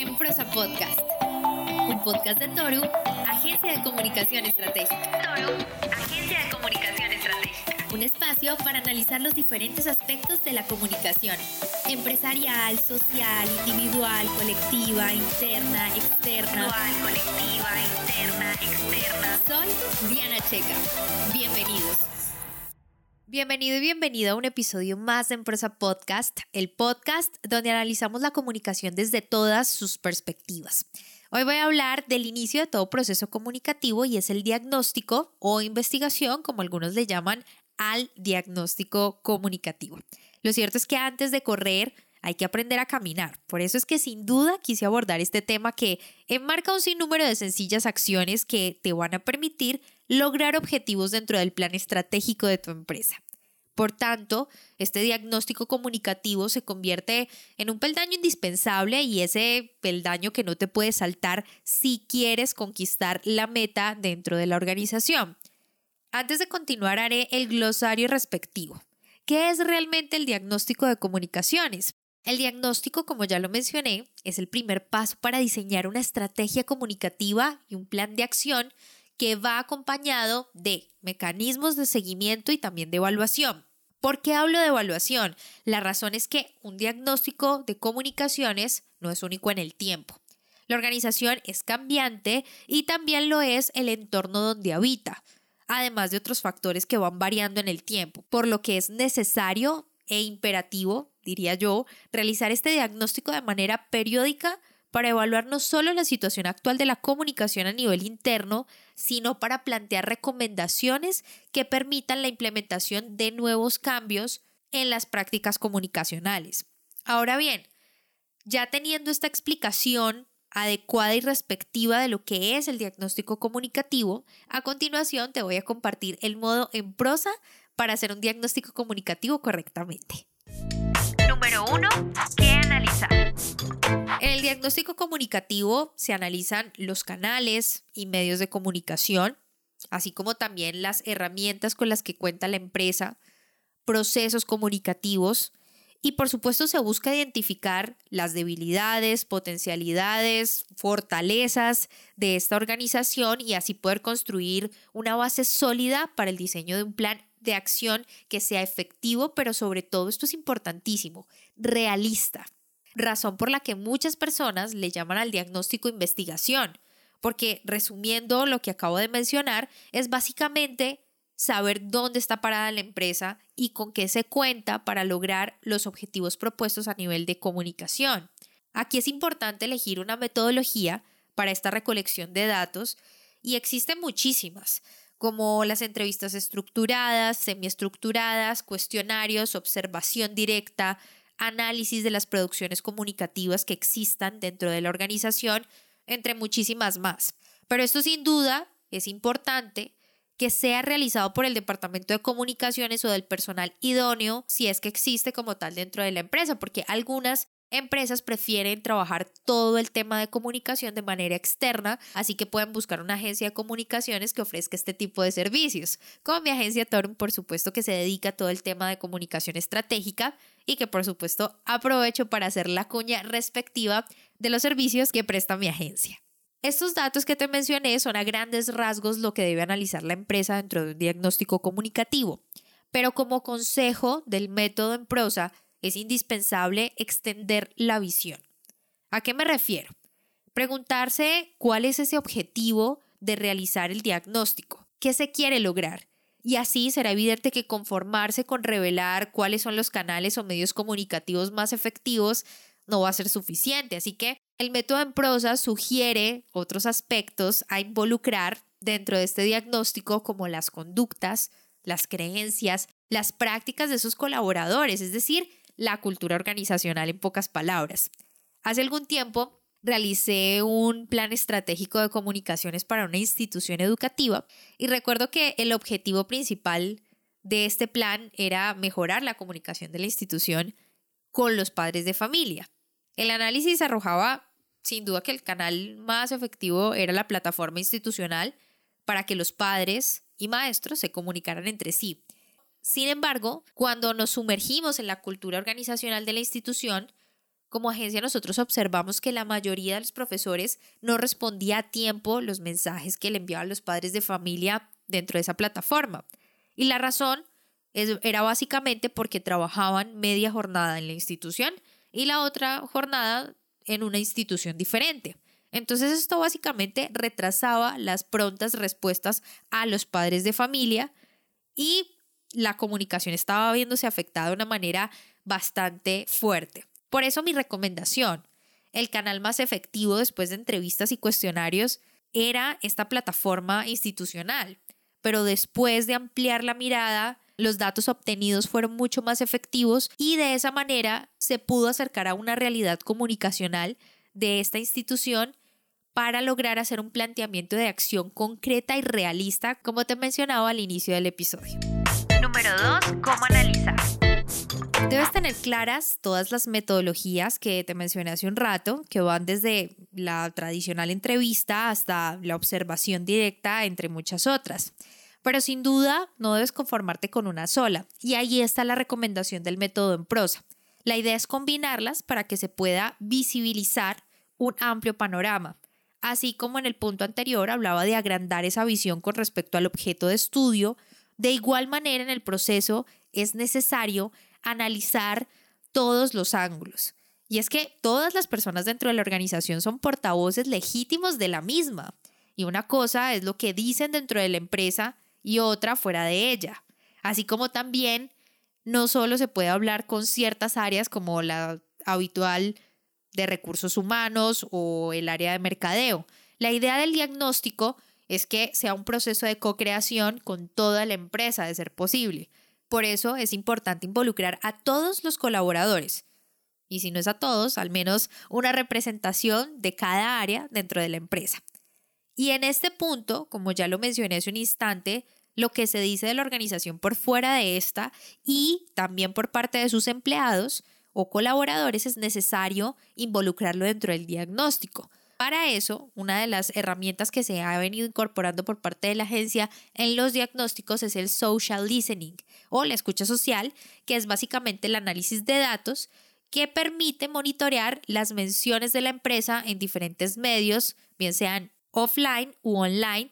en Prosa Podcast, un podcast de Toru, Agencia de Comunicación Estratégica. Toru, Agencia de Comunicación Estratégica. Un espacio para analizar los diferentes aspectos de la comunicación. Empresarial, social, individual, colectiva, interna, externa. Individual, colectiva, interna, externa. Soy Diana Checa. Bienvenidos. Bienvenido y bienvenida a un episodio más de Empresa Podcast, el podcast donde analizamos la comunicación desde todas sus perspectivas. Hoy voy a hablar del inicio de todo proceso comunicativo y es el diagnóstico o investigación, como algunos le llaman, al diagnóstico comunicativo. Lo cierto es que antes de correr hay que aprender a caminar. Por eso es que sin duda quise abordar este tema que enmarca un sinnúmero de sencillas acciones que te van a permitir lograr objetivos dentro del plan estratégico de tu empresa. Por tanto, este diagnóstico comunicativo se convierte en un peldaño indispensable y ese peldaño que no te puede saltar si quieres conquistar la meta dentro de la organización. Antes de continuar haré el glosario respectivo. ¿Qué es realmente el diagnóstico de comunicaciones? El diagnóstico, como ya lo mencioné, es el primer paso para diseñar una estrategia comunicativa y un plan de acción que va acompañado de mecanismos de seguimiento y también de evaluación. ¿Por qué hablo de evaluación? La razón es que un diagnóstico de comunicaciones no es único en el tiempo. La organización es cambiante y también lo es el entorno donde habita, además de otros factores que van variando en el tiempo, por lo que es necesario e imperativo, diría yo, realizar este diagnóstico de manera periódica para evaluar no solo la situación actual de la comunicación a nivel interno, sino para plantear recomendaciones que permitan la implementación de nuevos cambios en las prácticas comunicacionales. Ahora bien, ya teniendo esta explicación adecuada y respectiva de lo que es el diagnóstico comunicativo, a continuación te voy a compartir el modo en prosa para hacer un diagnóstico comunicativo correctamente. Número 1. En el diagnóstico comunicativo se analizan los canales y medios de comunicación, así como también las herramientas con las que cuenta la empresa, procesos comunicativos y por supuesto se busca identificar las debilidades, potencialidades, fortalezas de esta organización y así poder construir una base sólida para el diseño de un plan de acción que sea efectivo, pero sobre todo, esto es importantísimo, realista. Razón por la que muchas personas le llaman al diagnóstico investigación, porque resumiendo lo que acabo de mencionar, es básicamente saber dónde está parada la empresa y con qué se cuenta para lograr los objetivos propuestos a nivel de comunicación. Aquí es importante elegir una metodología para esta recolección de datos y existen muchísimas como las entrevistas estructuradas, semiestructuradas, cuestionarios, observación directa, análisis de las producciones comunicativas que existan dentro de la organización, entre muchísimas más. Pero esto sin duda es importante que sea realizado por el Departamento de Comunicaciones o del personal idóneo, si es que existe como tal dentro de la empresa, porque algunas empresas prefieren trabajar todo el tema de comunicación de manera externa, así que pueden buscar una agencia de comunicaciones que ofrezca este tipo de servicios, como mi agencia Torum, por supuesto, que se dedica a todo el tema de comunicación estratégica y que por supuesto aprovecho para hacer la cuña respectiva de los servicios que presta mi agencia. Estos datos que te mencioné son a grandes rasgos lo que debe analizar la empresa dentro de un diagnóstico comunicativo, pero como consejo del método en prosa, es indispensable extender la visión. ¿A qué me refiero? Preguntarse cuál es ese objetivo de realizar el diagnóstico, qué se quiere lograr. Y así será evidente que conformarse con revelar cuáles son los canales o medios comunicativos más efectivos no va a ser suficiente. Así que el método en prosa sugiere otros aspectos a involucrar dentro de este diagnóstico como las conductas, las creencias, las prácticas de sus colaboradores, es decir, la cultura organizacional en pocas palabras. Hace algún tiempo realicé un plan estratégico de comunicaciones para una institución educativa y recuerdo que el objetivo principal de este plan era mejorar la comunicación de la institución con los padres de familia. El análisis arrojaba sin duda que el canal más efectivo era la plataforma institucional para que los padres y maestros se comunicaran entre sí. Sin embargo, cuando nos sumergimos en la cultura organizacional de la institución, como agencia nosotros observamos que la mayoría de los profesores no respondía a tiempo los mensajes que le enviaban los padres de familia dentro de esa plataforma. Y la razón era básicamente porque trabajaban media jornada en la institución y la otra jornada en una institución diferente. Entonces esto básicamente retrasaba las prontas respuestas a los padres de familia y la comunicación estaba viéndose afectada de una manera bastante fuerte. Por eso mi recomendación, el canal más efectivo después de entrevistas y cuestionarios era esta plataforma institucional, pero después de ampliar la mirada, los datos obtenidos fueron mucho más efectivos y de esa manera se pudo acercar a una realidad comunicacional de esta institución para lograr hacer un planteamiento de acción concreta y realista, como te mencionaba al inicio del episodio. Número 2. ¿Cómo analizar? Debes tener claras todas las metodologías que te mencioné hace un rato, que van desde la tradicional entrevista hasta la observación directa, entre muchas otras. Pero sin duda no debes conformarte con una sola, y ahí está la recomendación del método en prosa. La idea es combinarlas para que se pueda visibilizar un amplio panorama. Así como en el punto anterior hablaba de agrandar esa visión con respecto al objeto de estudio, de igual manera en el proceso es necesario analizar todos los ángulos. Y es que todas las personas dentro de la organización son portavoces legítimos de la misma. Y una cosa es lo que dicen dentro de la empresa y otra fuera de ella. Así como también no solo se puede hablar con ciertas áreas como la habitual de recursos humanos o el área de mercadeo. La idea del diagnóstico es que sea un proceso de co-creación con toda la empresa de ser posible. Por eso es importante involucrar a todos los colaboradores. Y si no es a todos, al menos una representación de cada área dentro de la empresa. Y en este punto, como ya lo mencioné hace un instante, lo que se dice de la organización por fuera de esta y también por parte de sus empleados o colaboradores es necesario involucrarlo dentro del diagnóstico. Para eso, una de las herramientas que se ha venido incorporando por parte de la agencia en los diagnósticos es el social listening o la escucha social, que es básicamente el análisis de datos que permite monitorear las menciones de la empresa en diferentes medios, bien sean offline u online,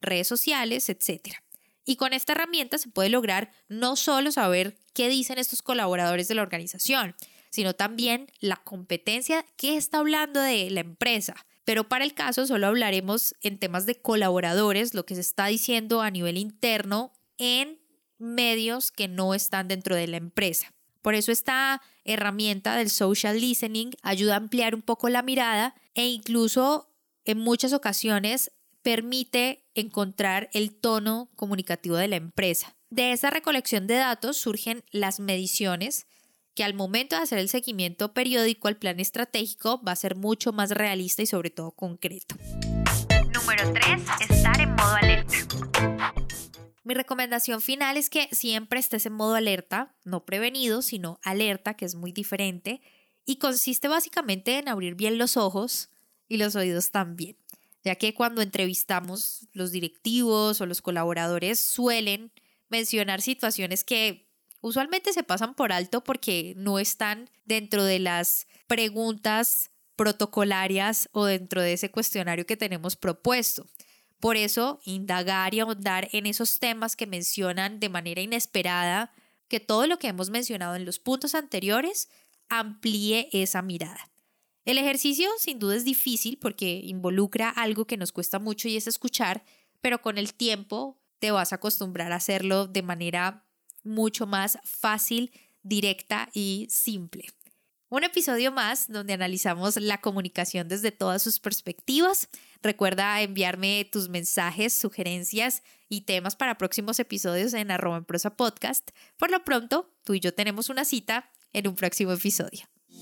redes sociales, etc. Y con esta herramienta se puede lograr no solo saber qué dicen estos colaboradores de la organización, sino también la competencia que está hablando de la empresa. Pero para el caso solo hablaremos en temas de colaboradores, lo que se está diciendo a nivel interno en medios que no están dentro de la empresa. Por eso esta herramienta del social listening ayuda a ampliar un poco la mirada e incluso en muchas ocasiones permite encontrar el tono comunicativo de la empresa. De esa recolección de datos surgen las mediciones que al momento de hacer el seguimiento periódico al plan estratégico va a ser mucho más realista y sobre todo concreto. Número 3. Estar en modo alerta. Mi recomendación final es que siempre estés en modo alerta, no prevenido, sino alerta, que es muy diferente, y consiste básicamente en abrir bien los ojos y los oídos también, ya que cuando entrevistamos los directivos o los colaboradores suelen mencionar situaciones que usualmente se pasan por alto porque no están dentro de las preguntas protocolarias o dentro de ese cuestionario que tenemos propuesto. Por eso, indagar y ahondar en esos temas que mencionan de manera inesperada, que todo lo que hemos mencionado en los puntos anteriores amplíe esa mirada. El ejercicio sin duda es difícil porque involucra algo que nos cuesta mucho y es escuchar, pero con el tiempo te vas a acostumbrar a hacerlo de manera mucho más fácil, directa y simple. Un episodio más donde analizamos la comunicación desde todas sus perspectivas. Recuerda enviarme tus mensajes, sugerencias y temas para próximos episodios en arroba en prosa podcast. Por lo pronto, tú y yo tenemos una cita en un próximo episodio.